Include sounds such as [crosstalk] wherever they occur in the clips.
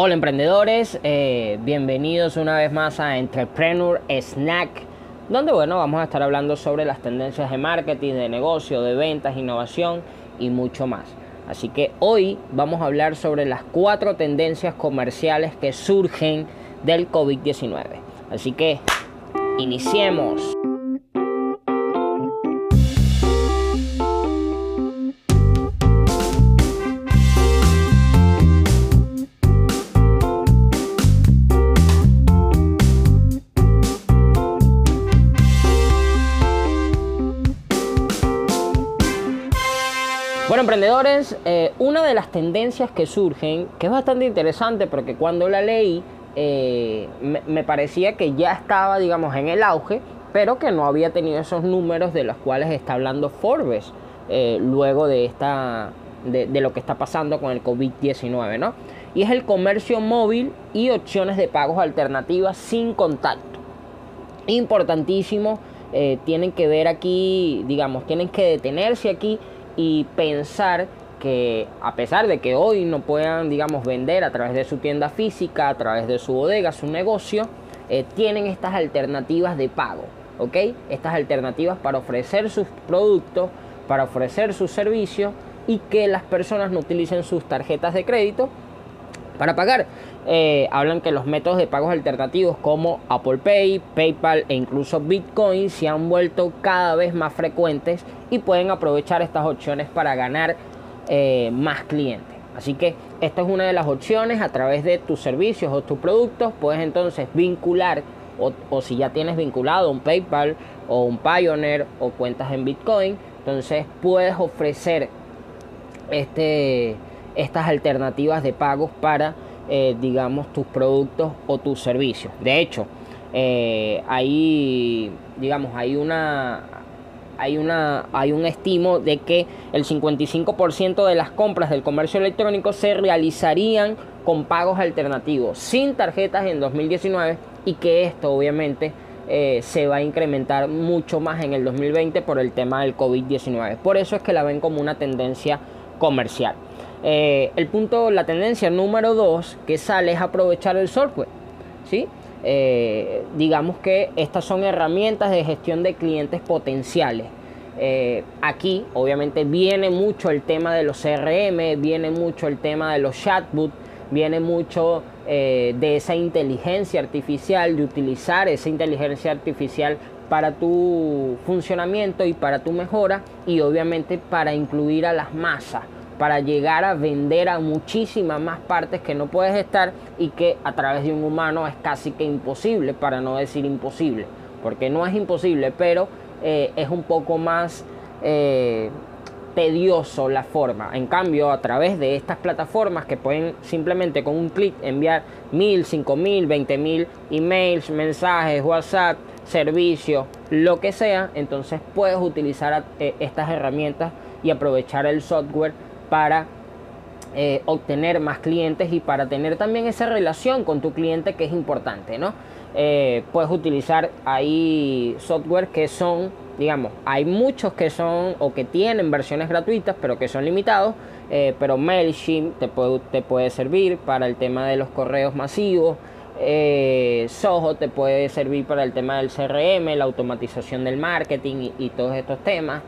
Hola emprendedores, eh, bienvenidos una vez más a Entrepreneur Snack, donde bueno, vamos a estar hablando sobre las tendencias de marketing, de negocio, de ventas, innovación y mucho más. Así que hoy vamos a hablar sobre las cuatro tendencias comerciales que surgen del COVID-19. Así que iniciemos. Emprendedores, eh, una de las tendencias que surgen, que es bastante interesante porque cuando la leí eh, me, parecía que ya estaba, digamos, en el auge, pero que no había tenido esos números de los cuales está hablando Forbes eh, luego de, esta, de, de, lo que está pasando con el COVID-19, ¿no? Y es el comercio móvil y opciones de pagos alternativas sin contacto. Importantísimo, tienen que ver aquí, digamos, tienen que detenerse aquí y pensar que a pesar de que hoy no puedan, digamos, vender a través de su tienda física, a través de su bodega, su negocio, eh, tienen estas alternativas de pago, ¿ok? Estas alternativas para ofrecer sus productos, para ofrecer sus servicios y que las personas no utilicen sus tarjetas de crédito para pagar. Eh, hablan que los métodos de pagos alternativos como Apple Pay, PayPal e incluso Bitcoin se han vuelto cada vez más frecuentes y pueden aprovechar estas opciones para ganar eh, más clientes. Así que esta es una de las opciones a través de tus servicios o tus productos. Puedes entonces vincular o, o si ya tienes vinculado un PayPal o un Pioneer o cuentas en Bitcoin, entonces puedes ofrecer este estas alternativas de pagos para, eh, digamos, tus productos o tus servicios. De hecho, eh, hay, digamos, hay una, hay, una, hay un estimo de que el 55% de las compras del comercio electrónico se realizarían con pagos alternativos, sin tarjetas en 2019 y que esto obviamente eh, se va a incrementar mucho más en el 2020 por el tema del COVID-19. Por eso es que la ven como una tendencia comercial. Eh, el punto, la tendencia número dos que sale es aprovechar el software. ¿sí? Eh, digamos que estas son herramientas de gestión de clientes potenciales. Eh, aquí obviamente viene mucho el tema de los CRM, viene mucho el tema de los chatbots, viene mucho de esa inteligencia artificial, de utilizar esa inteligencia artificial para tu funcionamiento y para tu mejora y obviamente para incluir a las masas para llegar a vender a muchísimas más partes que no puedes estar y que a través de un humano es casi que imposible, para no decir imposible, porque no es imposible, pero eh, es un poco más eh, tedioso la forma. En cambio, a través de estas plataformas que pueden simplemente con un clic enviar mil, cinco mil, veinte mil emails, mensajes, WhatsApp, servicios, lo que sea, entonces puedes utilizar eh, estas herramientas y aprovechar el software para eh, obtener más clientes y para tener también esa relación con tu cliente que es importante, ¿no? Eh, puedes utilizar ahí software que son, digamos, hay muchos que son o que tienen versiones gratuitas, pero que son limitados, eh, pero MailChimp te puede, te puede servir para el tema de los correos masivos. Soho te puede servir para el tema del CRM, la automatización del marketing y todos estos temas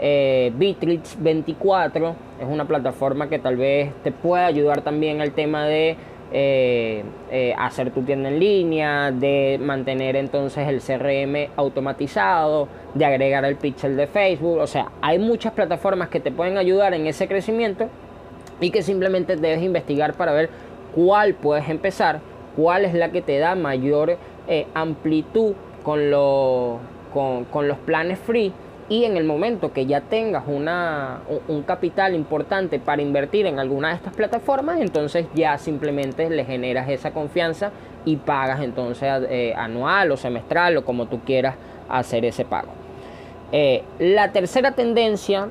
eh, Bitrix 24 es una plataforma que tal vez te pueda ayudar también al tema de eh, eh, hacer tu tienda en línea, de mantener entonces el CRM automatizado, de agregar el pixel de Facebook. O sea, hay muchas plataformas que te pueden ayudar en ese crecimiento y que simplemente debes investigar para ver cuál puedes empezar, cuál es la que te da mayor eh, amplitud con, los planes free y en el momento que ya tengas una, un capital importante para invertir en alguna de estas plataformas, entonces ya simplemente le generas esa confianza y pagas entonces eh, anual o semestral o como tú quieras hacer ese pago. Eh, la tercera tendencia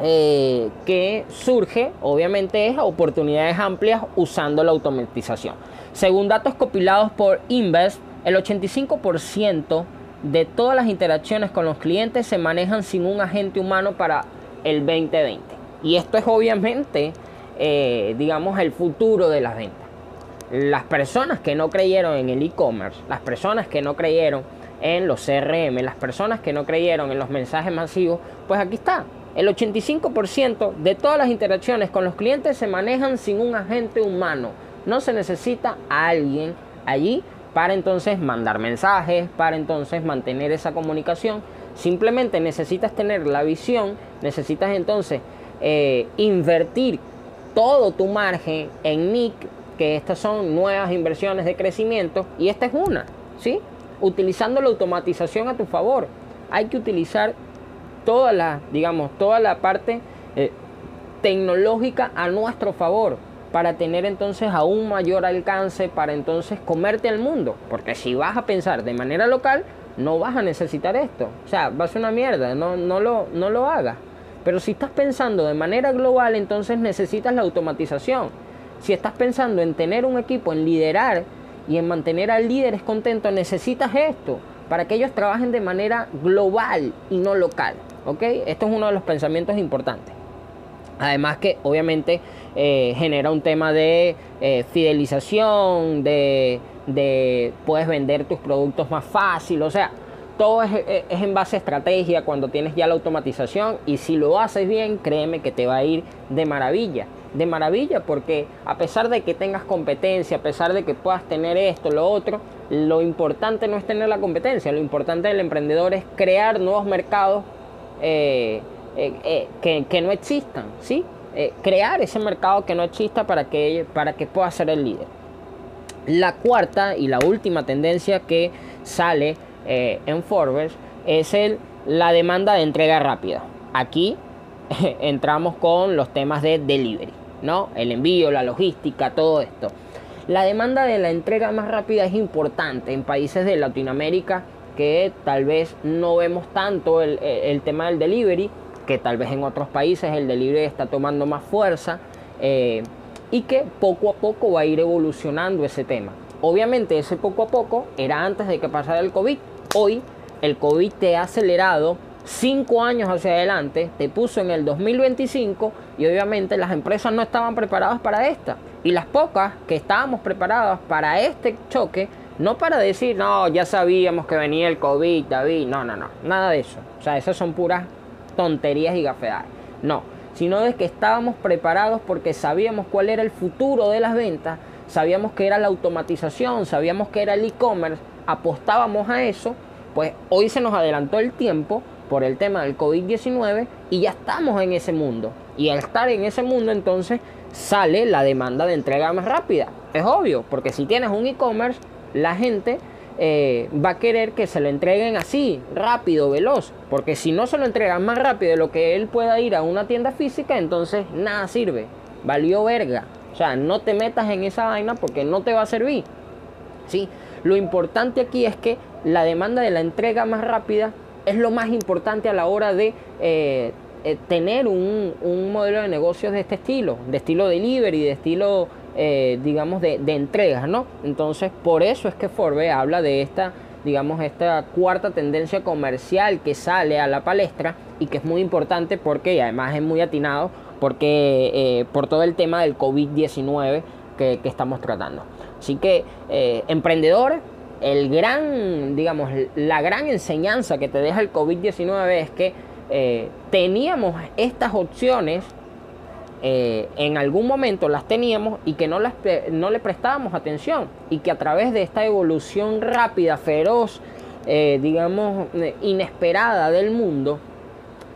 eh, que surge obviamente es oportunidades amplias usando la automatización. Según datos compilados por Invest, el 85% de todas las interacciones con los clientes se manejan sin un agente humano para el 2020. Y esto es obviamente, eh, digamos, el futuro de las ventas. las personas que no creyeron en el e-commerce, las personas que no creyeron en los CRM, las personas que no creyeron en los mensajes masivos, pues aquí está. El 85% de todas las interacciones con los clientes se manejan sin un agente humano. No se necesita a alguien allí para entonces mandar mensajes, para entonces mantener esa comunicación. Simplemente necesitas tener la visión, necesitas entonces eh, invertir todo tu margen en NIC, que estas son nuevas inversiones de crecimiento, y esta es una, ¿sí? Utilizando la automatización a tu favor. Hay que utilizar toda la, digamos, toda la parte eh, tecnológica a nuestro favor para tener entonces aún mayor alcance, para entonces comerte al mundo. Porque si vas a pensar de manera local, no vas a necesitar esto. O sea, va a ser una mierda, no, no, lo, no lo hagas. Pero si estás pensando de manera global, entonces necesitas la automatización. Si estás pensando en tener un equipo, en liderar y en mantener a líderes contentos, necesitas esto para que ellos trabajen de manera global y no local. ¿Ok? Esto es uno de los pensamientos importantes. Además que obviamente eh, genera un tema de eh, fidelización, de, de, puedes vender tus productos más fácil, o sea, todo es, es, en base a estrategia cuando tienes ya la automatización y si lo haces bien, créeme que te va a ir de maravilla. De maravilla porque a pesar de que tengas competencia, a pesar de que puedas tener esto, lo otro, lo importante no es tener la competencia, lo importante del emprendedor es crear nuevos mercados eh, eh, eh, que, no existan, ¿sí? crear ese mercado que no exista para que, para que pueda ser el líder. La cuarta y la última tendencia que sale en Forbes es el, la demanda de entrega rápida. Aquí [laughs] entramos con los temas de delivery, ¿no? El envío, la logística, todo esto. La demanda de la entrega más rápida es importante en países de Latinoamérica que tal vez no vemos tanto el, tema del delivery, que tal vez en otros países el delivery está tomando más fuerza eh, y que poco a poco va a ir evolucionando ese tema. Obviamente ese poco a poco era antes de que pasara el COVID. Hoy el COVID te ha acelerado cinco años hacia adelante, te puso en el 2025 y obviamente las empresas no estaban preparadas para esta. Y las pocas que estábamos preparadas para este choque no para decir, no, ya sabíamos que venía el COVID, David. No, no, no. Nada de eso. O sea, esas son puras tonterías y gafedades. No. Sino de que estábamos preparados porque sabíamos cuál era el futuro de las ventas. Sabíamos que era la automatización. Sabíamos que era el e-commerce. Apostábamos a eso. Pues hoy se nos adelantó el tiempo por el tema del COVID-19 y ya estamos en ese mundo. Y al estar en ese mundo entonces sale la demanda de entrega más rápida. Es obvio, porque si tienes un e-commerce la gente eh, va a querer que se lo entreguen así, rápido, veloz. Porque si no se lo entregan más rápido de lo que él pueda ir a una tienda física, entonces nada sirve. Valió verga. O sea, no te metas en esa vaina porque no te va a servir. ¿Sí? Lo importante aquí es que la demanda de la entrega más rápida es lo más importante a la hora de eh, eh, tener un, un modelo de negocios de este estilo, de estilo delivery, de estilo eh, digamos, de, entregas, ¿no? Entonces, por eso es que Forbes habla de esta, digamos, esta cuarta tendencia comercial que sale a la palestra y que es muy importante porque, y además es muy atinado, porque eh, por todo el tema del COVID-19 que, estamos tratando. Así que, eh, emprendedores, el gran, digamos, la gran enseñanza que te deja el COVID-19 es que teníamos estas opciones eh, en algún momento las teníamos y que no, las, no le prestábamos atención y que a través de esta evolución rápida, feroz, eh, digamos, eh, inesperada del mundo,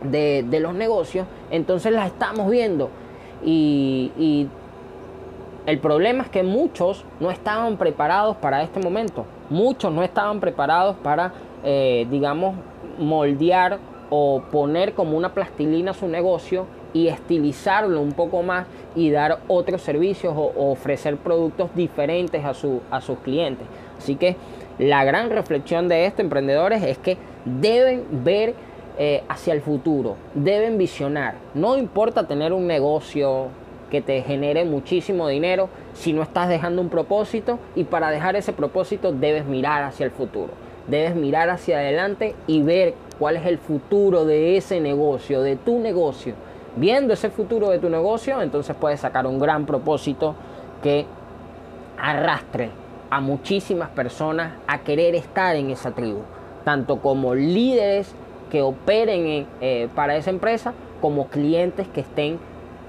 de, los negocios, entonces las estamos viendo. Y, el problema es que muchos no estaban preparados para este momento. Muchos no estaban preparados para, digamos, moldear o poner como una plastilina su negocio y estilizarlo un poco más y dar otros servicios o, ofrecer productos diferentes a, su, a sus clientes. Así que la gran reflexión de estos emprendedores es que deben ver eh, hacia el futuro, deben visionar. No importa tener un negocio que te genere muchísimo dinero si no estás dejando un propósito y para dejar ese propósito debes mirar hacia el futuro. Debes mirar hacia adelante y ver cuál es el futuro de ese negocio, de tu negocio viendo ese futuro de tu negocio, entonces puedes sacar un gran propósito que arrastre a muchísimas personas a querer estar en esa tribu, tanto como líderes que operen eh, para esa empresa, como clientes que estén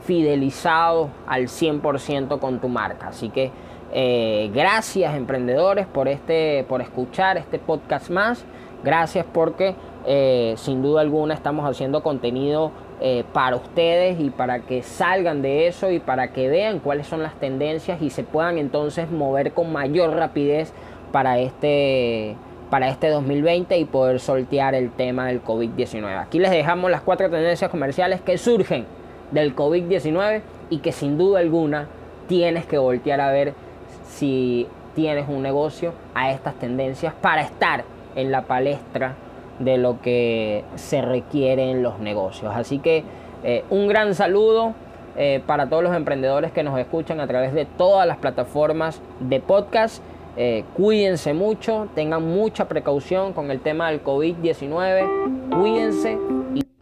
fidelizados al 100% con tu marca. Así que eh, gracias emprendedores por, este, por escuchar este podcast más. Gracias porque eh, sin duda alguna estamos haciendo contenido eh, para ustedes y para que salgan de eso y para que vean cuáles son las tendencias y se puedan entonces mover con mayor rapidez para este, para este 2020 y poder sortear el tema del COVID-19. Aquí les dejamos las cuatro tendencias comerciales que surgen del COVID-19 y que sin duda alguna tienes que voltear a ver si tienes un negocio a estas tendencias para estar en la palestra de lo que se requiere en los negocios. Así que eh, un gran saludo eh, para todos los emprendedores que nos escuchan a través de todas las plataformas de podcast. Eh, cuídense mucho, tengan mucha precaución con el tema del COVID-19. Cuídense y